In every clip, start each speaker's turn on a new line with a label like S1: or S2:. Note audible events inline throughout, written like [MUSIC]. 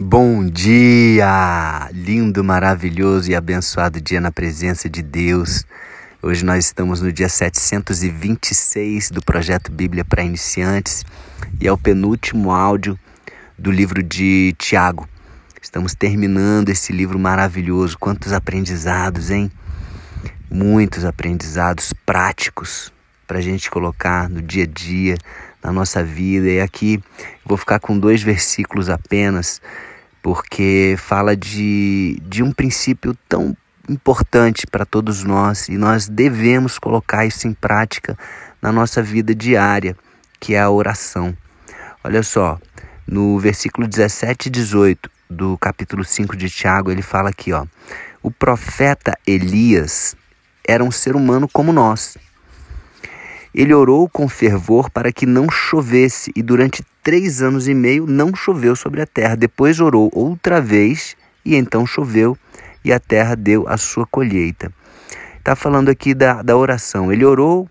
S1: Bom dia! Lindo, maravilhoso e abençoado dia na presença de Deus. Hoje nós estamos no dia 726 do projeto Bíblia para Iniciantes e é o penúltimo áudio do livro de Tiago. Estamos terminando esse livro maravilhoso. Quantos aprendizados, hein? Muitos aprendizados práticos para a gente colocar no dia a dia, na nossa vida. E aqui vou ficar com dois versículos apenas porque fala de, de um princípio tão importante para todos nós e nós devemos colocar isso em prática na nossa vida diária, que é a oração. Olha só, no versículo 17 e 18 do capítulo 5 de Tiago, ele fala aqui, ó: O profeta Elias era um ser humano como nós. Ele orou com fervor para que não chovesse, e durante três anos e meio não choveu sobre a terra. Depois orou outra vez, e então choveu, e a terra deu a sua colheita. Está falando aqui da, da oração. Ele orou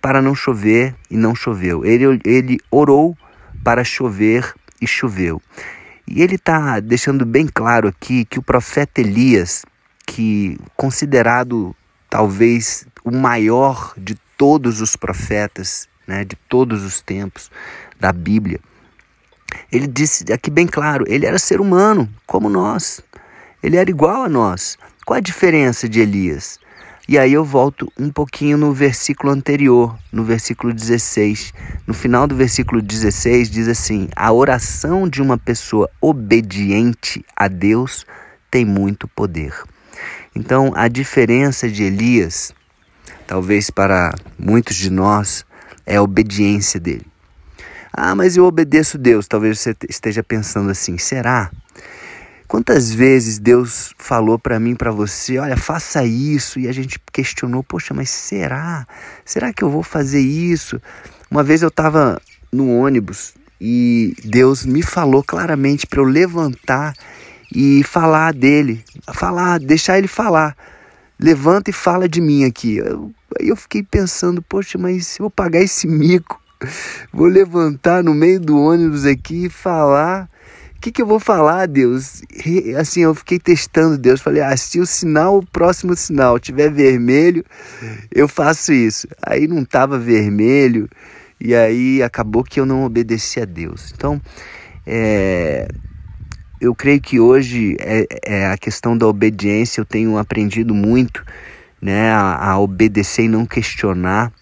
S1: para não chover e não choveu. Ele, ele orou para chover e choveu. E ele está deixando bem claro aqui que o profeta Elias, que considerado talvez o maior de todos os profetas, né, de todos os tempos da Bíblia. Ele disse aqui bem claro: ele era ser humano, como nós. Ele era igual a nós. Qual a diferença de Elias? E aí eu volto um pouquinho no versículo anterior, no versículo 16. No final do versículo 16 diz assim: A oração de uma pessoa obediente a Deus tem muito poder. Então, a diferença de Elias talvez para muitos de nós, é a obediência dele. Ah, mas eu obedeço Deus. Talvez você esteja pensando assim: será? Quantas vezes Deus falou para mim, para você, olha, faça isso, e a gente questionou, poxa, mas será? Será que eu vou fazer isso? Uma vez eu estava no ônibus e Deus me falou claramente para eu levantar e falar dele, falar, deixar ele falar levanta e fala de mim aqui. Eu, aí eu fiquei pensando, poxa, mas se eu pagar esse mico, [LAUGHS] vou levantar no meio do ônibus aqui e falar. O que, que eu vou falar, Deus? Assim, eu fiquei testando Deus. Falei, ah, se o sinal, o próximo sinal tiver vermelho, eu faço isso. Aí não estava vermelho, e aí acabou que eu não obedeci a Deus. Então, é, eu creio que hoje é, é, a questão da obediência eu tenho aprendido muito, né, a, a obedecer e não questionar,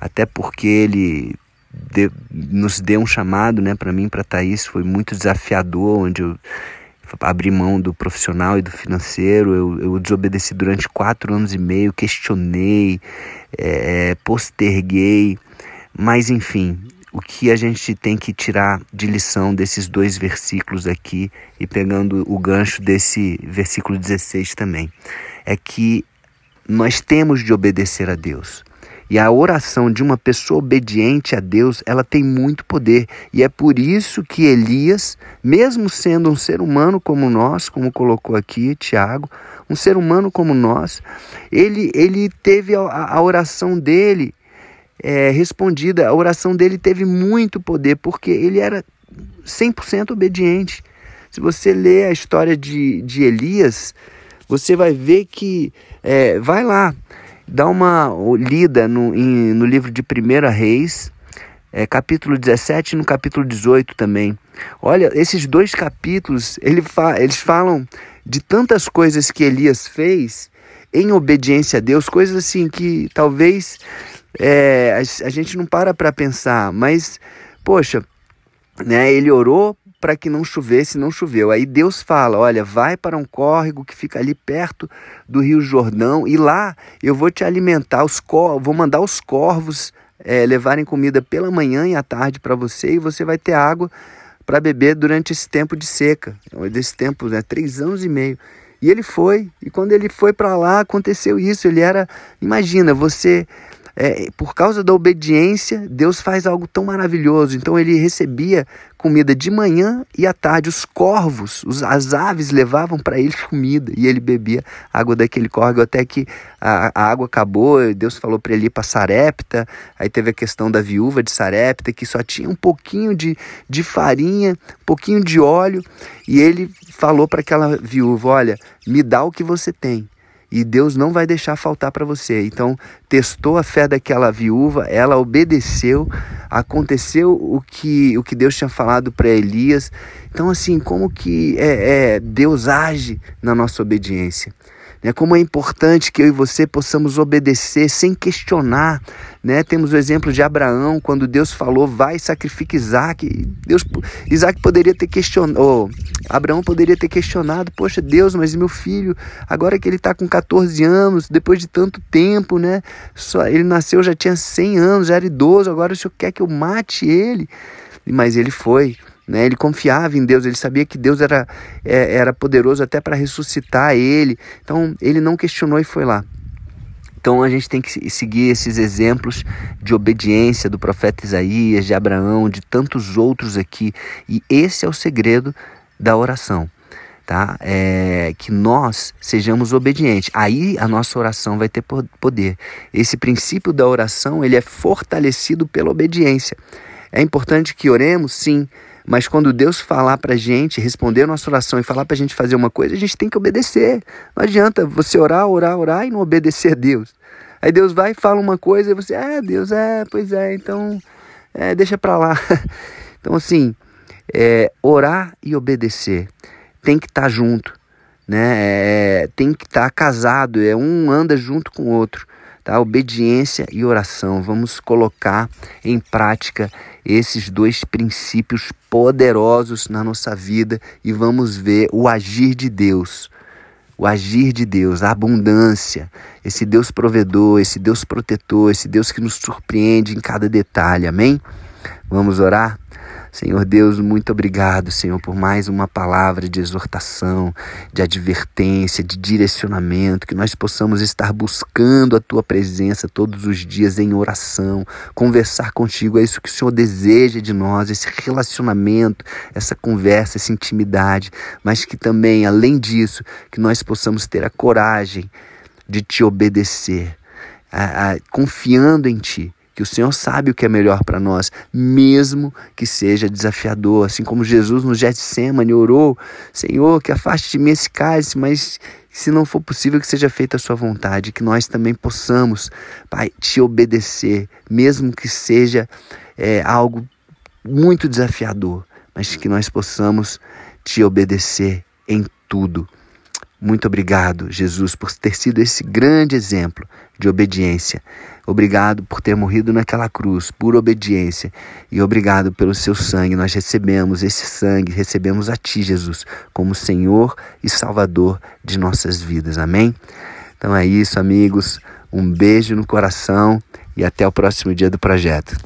S1: até porque ele de, nos deu um chamado, né, para mim, para Thaís, foi muito desafiador, onde eu abri mão do profissional e do financeiro, eu, eu desobedeci durante quatro anos e meio, questionei, é, posterguei, mas enfim, o que a gente tem que tirar de lição desses dois versículos aqui e pegando o gancho desse versículo 16 também, é que nós temos de obedecer a Deus. E a oração de uma pessoa obediente a Deus, ela tem muito poder. E é por isso que Elias, mesmo sendo um ser humano como nós, como colocou aqui Tiago, um ser humano como nós, ele, ele teve a, a oração dele é, respondida. A oração dele teve muito poder, porque ele era 100% obediente. Se você ler a história de, de Elias, você vai ver que. É, vai lá, dá uma lida no, em, no livro de 1 Reis, é, capítulo 17 e no capítulo 18 também. Olha, esses dois capítulos, ele fa eles falam de tantas coisas que Elias fez em obediência a Deus, coisas assim que talvez é, a, a gente não para para pensar, mas, poxa, né, ele orou para que não chovesse, não choveu. Aí Deus fala: Olha, vai para um córrego que fica ali perto do Rio Jordão e lá eu vou te alimentar. Os cor vou mandar os corvos é, levarem comida pela manhã e à tarde para você e você vai ter água para beber durante esse tempo de seca, desse tempo, né, três anos e meio. E ele foi, e quando ele foi para lá aconteceu isso. Ele era, imagina, você é, por causa da obediência, Deus faz algo tão maravilhoso. Então ele recebia comida de manhã e à tarde. Os corvos, os, as aves levavam para ele [LAUGHS] comida e ele bebia água daquele córrego até que a, a água acabou. Deus falou para ele ir para Sarepta. Aí teve a questão da viúva de Sarepta que só tinha um pouquinho de, de farinha, um pouquinho de óleo. E ele falou para aquela viúva: Olha, me dá o que você tem e Deus não vai deixar faltar para você. Então, testou a fé daquela viúva, ela obedeceu, aconteceu o que, o que Deus tinha falado para Elias. Então, assim, como que é, é, Deus age na nossa obediência? Né? Como é importante que eu e você possamos obedecer sem questionar. Né? Temos o exemplo de Abraão, quando Deus falou, vai sacrifica Isaac. Deus, Isaac poderia ter questionado, oh, Abraão poderia ter questionado, poxa Deus, mas meu filho, agora que ele está com 14 anos, depois de tanto tempo, né? Só, ele nasceu, já tinha 100 anos, já era idoso, agora o senhor quer que eu mate ele? Mas ele foi, né? Ele confiava em Deus, ele sabia que Deus era, é, era poderoso até para ressuscitar ele. Então ele não questionou e foi lá. Então a gente tem que seguir esses exemplos de obediência do profeta Isaías, de Abraão, de tantos outros aqui. E esse é o segredo da oração. Tá? É, que nós sejamos obedientes. Aí a nossa oração vai ter poder. Esse princípio da oração ele é fortalecido pela obediência. É importante que oremos, sim, mas quando Deus falar para a gente, responder a nossa oração e falar para a gente fazer uma coisa, a gente tem que obedecer. Não adianta você orar, orar, orar e não obedecer a Deus. Aí Deus vai e fala uma coisa e você, é, Deus, é, pois é, então, é, deixa para lá. [LAUGHS] Então, assim, é, orar e obedecer tem que estar tá junto, né? É, tem que estar tá casado, é um anda junto com o outro tá? Obediência e oração. Vamos colocar em prática esses dois princípios poderosos na nossa vida e vamos ver o agir de Deus. O agir de Deus, a abundância, esse Deus provedor, esse Deus protetor, esse Deus que nos surpreende em cada detalhe. Amém? Vamos orar? Senhor Deus, muito obrigado, Senhor, por mais uma palavra de exortação, de advertência, de direcionamento, que nós possamos estar buscando a tua presença todos os dias em oração, conversar contigo, é isso que o Senhor deseja de nós, esse relacionamento, essa conversa, essa intimidade, mas que também, além disso, que nós possamos ter a coragem de te obedecer, a, a, confiando em ti que o Senhor sabe o que é melhor para nós, mesmo que seja desafiador. Assim como Jesus no Getsemane orou, Senhor, que afaste de mim esse cálice, mas se não for possível que seja feita a sua vontade, que nós também possamos, Pai, te obedecer, mesmo que seja é, algo muito desafiador, mas que nós possamos te obedecer em tudo. Muito obrigado, Jesus, por ter sido esse grande exemplo de obediência. Obrigado por ter morrido naquela cruz, por obediência. E obrigado pelo seu sangue. Nós recebemos esse sangue, recebemos a Ti, Jesus, como Senhor e Salvador de nossas vidas. Amém? Então é isso, amigos. Um beijo no coração e até o próximo dia do projeto.